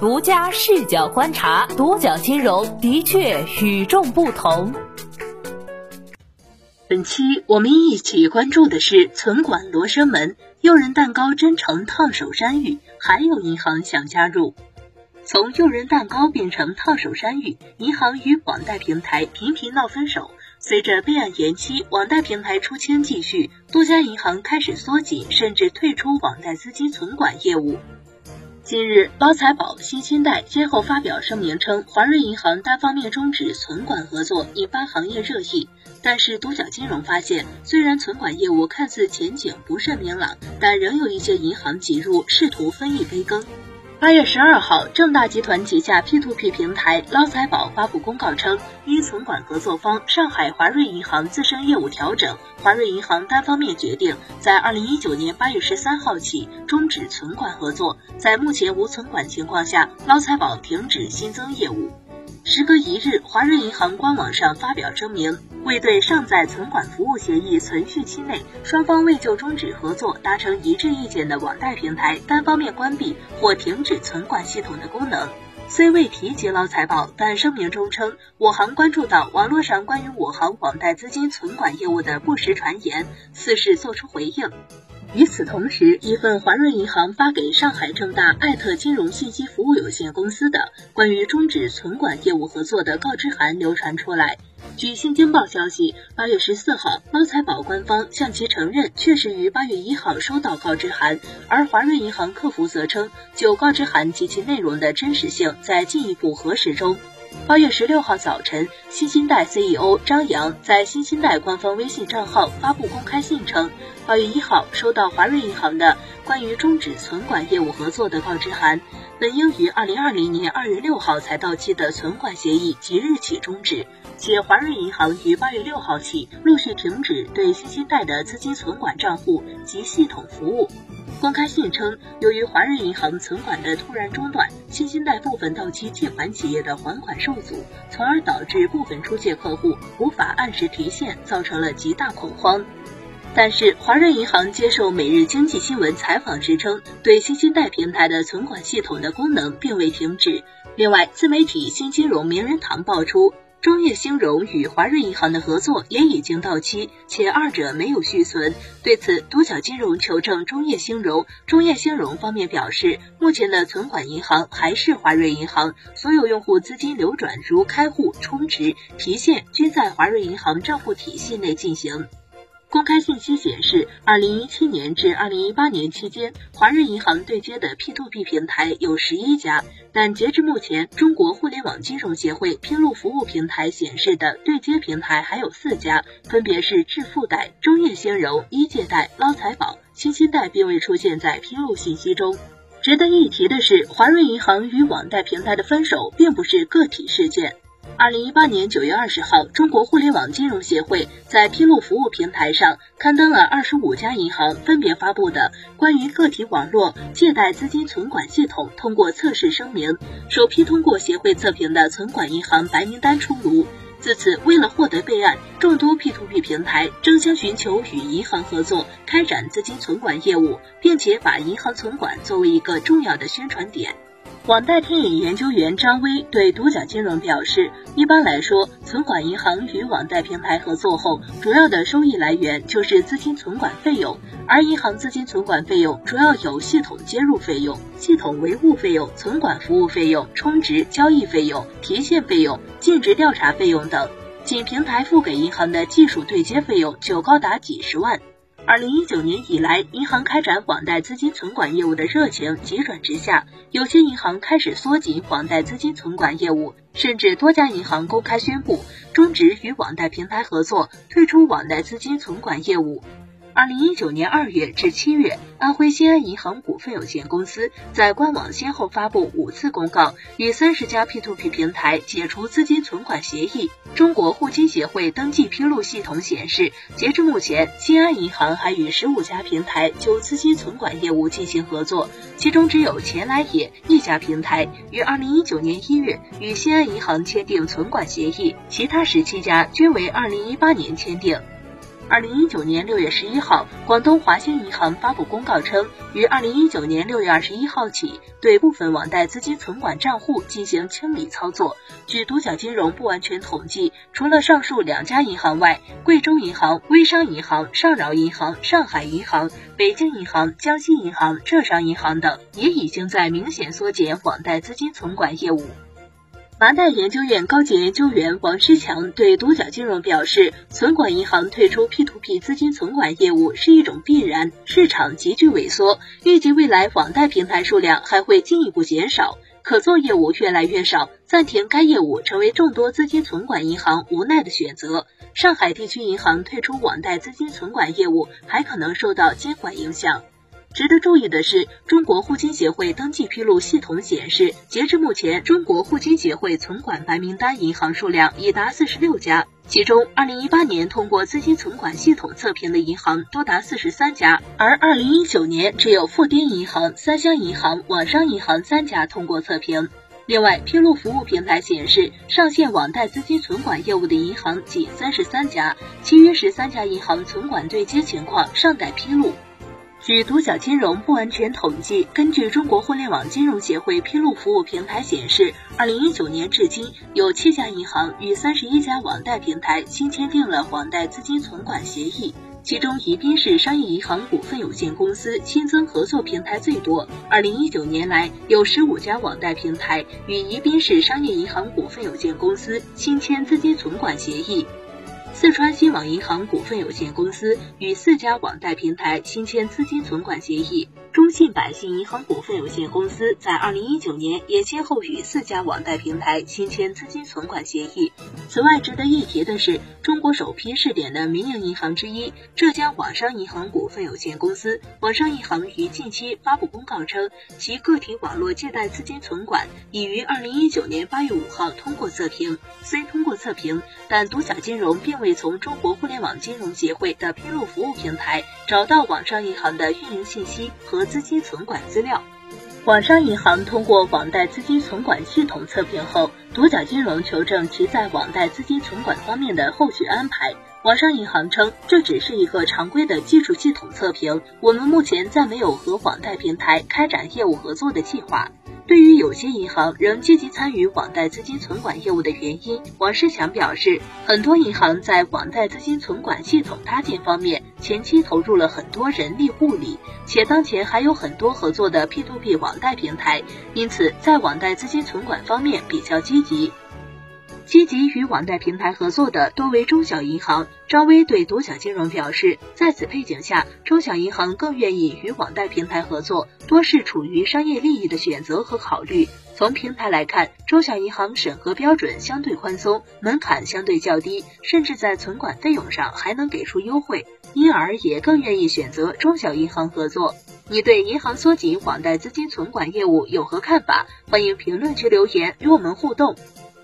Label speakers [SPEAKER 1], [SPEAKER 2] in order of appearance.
[SPEAKER 1] 独家视角观察，独角金融的确与众不同。
[SPEAKER 2] 本期我们一起关注的是存管罗生门，诱人蛋糕真诚烫手山芋，还有银行想加入。从诱人蛋糕变成烫手山芋，银行与网贷平台频频闹分手。随着备案延期，网贷平台出清继续，多家银行开始缩紧甚至退出网贷资金存管业务。近日，包财宝、新兴贷先后发表声明称，华润银行单方面终止存管合作，引发行业热议。但是，独角金融发现，虽然存管业务看似前景不甚明朗，但仍有一些银行挤入，试图分一杯羹。八月十二号，正大集团旗下 P2P 平台捞财宝发布公告称，因存管合作方上海华瑞银行自身业务调整，华瑞银行单方面决定在二零一九年八月十三号起终止存管合作，在目前无存管情况下，捞财宝停止新增业务。时隔一日，华润银行官网上发表声明，未对尚在存管服务协议存续期内，双方未就终止合作达成一致意见的网贷平台单方面关闭或停止存管系统的功能。虽未提及捞财宝，但声明中称，我行关注到网络上关于我行网贷资金存管业务的不实传言，此事作出回应。与此同时，一份华润银行发给上海正大艾特金融信息服务有限公司的关于终止存管业务合作的告知函流传出来。据新京报消息，八月十四号，捞财宝官方向其承认确实于八月一号收到告知函，而华润银行客服则称，就告知函及其内容的真实性在进一步核实中。八月十六号早晨，新兴贷 CEO 张扬在新兴贷官方微信账号发布公开信称，八月一号收到华润银行的关于终止存管业务合作的告知函，本应于二零二零年二月六号才到期的存管协议即日起终止，且华润银行于八月六号起陆续停止对新兴贷的资金存管账户及系统服务。公开信称，由于华润银行存款的突然中断，新兴贷部分到期借款企业的还款受阻，从而导致部分出借客户无法按时提现，造成了极大恐慌。但是，华润银行接受《每日经济新闻》采访时称，对新兴贷平台的存管系统的功能并未停止。另外，自媒体新金融名人堂爆出。中业兴融与华润银行的合作也已经到期，且二者没有续存。对此，独角金融求证中业兴融，中业兴融方面表示，目前的存款银行还是华润银行，所有用户资金流转如开户、充值、提现均在华润银行账户体系内进行。公开信息显示，二零一七年至二零一八年期间，华润银行对接的 P2P 平台有十一家，但截至目前，中国互联网金融协会披露服务平台显示的对接平台还有四家，分别是致富贷、中业兴融、一借贷、捞财宝、新兴贷，并未出现在披露信息中。值得一提的是，华润银行与网贷平台的分手并不是个体事件。二零一八年九月二十号，中国互联网金融协会在披露服务平台上刊登了二十五家银行分别发布的关于个体网络借贷资金存管系统通过测试声明，首批通过协会测评的存管银行白名单出炉。自此，为了获得备案，众多 P2P 平台争相寻求与银行合作开展资金存管业务，并且把银行存管作为一个重要的宣传点。网贷天眼研究员张威对独角金融表示，一般来说，存管银行与网贷平台合作后，主要的收益来源就是资金存管费用，而银行资金存管费用主要有系统接入费用、系统维护费用、存管服务费用、充值交易费用、提现费用、尽职调查费用等，仅平台付给银行的技术对接费用就高达几十万。二零一九年以来，银行开展网贷资金存管业务的热情急转直下，有些银行开始缩紧网贷资金存管业务，甚至多家银行公开宣布终止与网贷平台合作，退出网贷资金存管业务。二零一九年二月至七月，安徽新安银行股份有限公司在官网先后发布五次公告，与三十家 P2P 平台解除资金存管协议。中国互金协会登记披露系统显示，截至目前，新安银行还与十五家平台就资金存管业务进行合作，其中只有钱来也一家平台于二零一九年一月与新安银行签订存管协议，其他十七家均为二零一八年签订。二零一九年六月十一号，广东华兴银行发布公告称，于二零一九年六月二十一号起，对部分网贷资金存管账户进行清理操作。据独角金融不完全统计，除了上述两家银行外，贵州银行、微商银行、上饶银行、上海银行、北京银行、江西银行、浙商银行等，也已经在明显缩减网贷资金存管业务。麻袋研究院高级研究员王诗强对独角金融表示，存管银行退出 P2P 资金存管业务是一种必然，市场急剧萎缩，预计未来网贷平台数量还会进一步减少，可做业务越来越少，暂停该业务成为众多资金存管银行无奈的选择。上海地区银行退出网贷资金存管业务，还可能受到监管影响。值得注意的是，中国互金协会登记披露系统显示，截至目前，中国互金协会存管白名单银行数量已达四十六家，其中，二零一八年通过资金存管系统测评的银行多达四十三家，而二零一九年只有富滇银行、三湘银行、网商银行三家通过测评。另外，披露服务平台显示，上线网贷资金存管业务的银行仅三十三家，其余十三家银行存管对接情况尚待披露。据独角金融不完全统计，根据中国互联网金融协会披露服务平台显示，二零一九年至今，有七家银行与三十一家网贷平台新签订了网贷资金存管协议，其中宜宾市商业银行股份有限公司新增合作平台最多。二零一九年来，有十五家网贷平台与宜宾市商业银行股份有限公司新签资金存管协议。四川新网银行股份有限公司与四家网贷平台新签资金存管协议。中信百姓银行股份有限公司在二零一九年也先后与四家网贷平台新签资金存管协议。此外，值得一提的是，中国首批试点的民营银行之一浙江网商银行股份有限公司，网商银行于近期发布公告称，其个体网络借贷资金存管已于二零一九年八月五号通过测评。虽通过测评，但独享金融并未从中国互联网金融协会的披露服务平台找到网商银行的运营信息和。资金存管资料，网商银行通过网贷资金存管系统测评后，独角金融求证其在网贷资金存管方面的后续安排。网商银行称，这只是一个常规的技术系统测评，我们目前暂没有和网贷平台开展业务合作的计划。对于有些银行仍积极参与网贷资金存管业务的原因，王世强表示，很多银行在网贷资金存管系统搭建方面前期投入了很多人力物力，且当前还有很多合作的 P2P 网贷平台，因此在网贷资金存管方面比较积极。积极与网贷平台合作的多为中小银行。张薇对独角金融表示，在此背景下，中小银行更愿意与网贷平台合作，多是处于商业利益的选择和考虑。从平台来看，中小银行审核标准相对宽松，门槛相对较低，甚至在存管费用上还能给出优惠，因而也更愿意选择中小银行合作。你对银行缩紧网贷资金存管业务有何看法？欢迎评论区留言与我们互动。